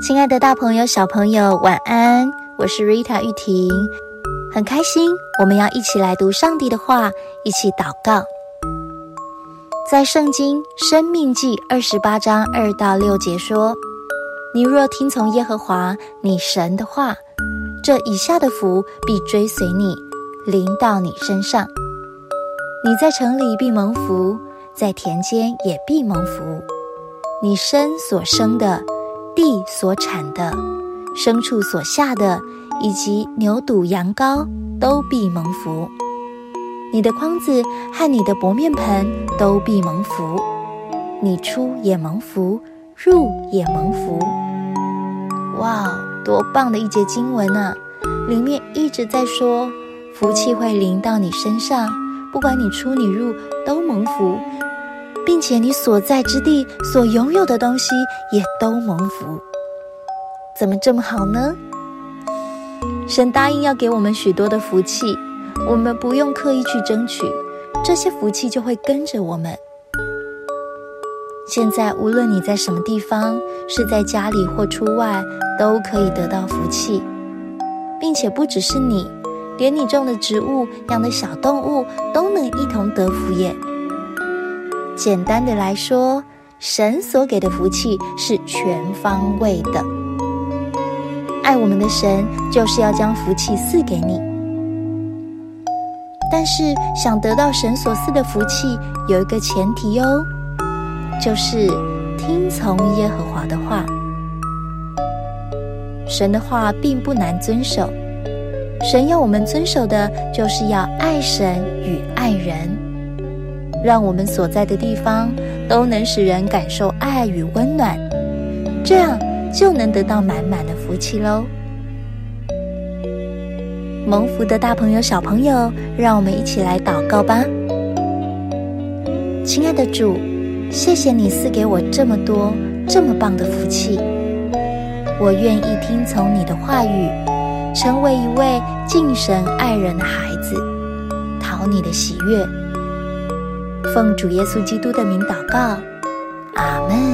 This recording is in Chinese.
亲爱的大朋友、小朋友，晚安！我是 Rita 玉婷，很开心，我们要一起来读上帝的话，一起祷告。在圣经《生命记》二十八章二到六节说：“你若听从耶和华你神的话，这以下的福必追随你，临到你身上。你在城里必蒙福，在田间也必蒙福。你身所生的。”地所产的牲畜所下的，以及牛犊羊羔，都必蒙福。你的筐子和你的薄面盆都必蒙福。你出也蒙福，入也蒙福。哇，多棒的一节经文啊！里面一直在说，福气会临到你身上，不管你出你入都蒙福。并且你所在之地所拥有的东西也都蒙福，怎么这么好呢？神答应要给我们许多的福气，我们不用刻意去争取，这些福气就会跟着我们。现在无论你在什么地方，是在家里或出外，都可以得到福气，并且不只是你，连你种的植物、养的小动物都能一同得福耶。简单的来说，神所给的福气是全方位的。爱我们的神就是要将福气赐给你。但是想得到神所赐的福气，有一个前提哟，就是听从耶和华的话。神的话并不难遵守，神要我们遵守的，就是要爱神与爱人。让我们所在的地方都能使人感受爱与温暖，这样就能得到满满的福气喽。蒙福的大朋友、小朋友，让我们一起来祷告吧。亲爱的主，谢谢你赐给我这么多、这么棒的福气，我愿意听从你的话语，成为一位敬神爱人的孩子，讨你的喜悦。奉主耶稣基督的名祷告，阿门。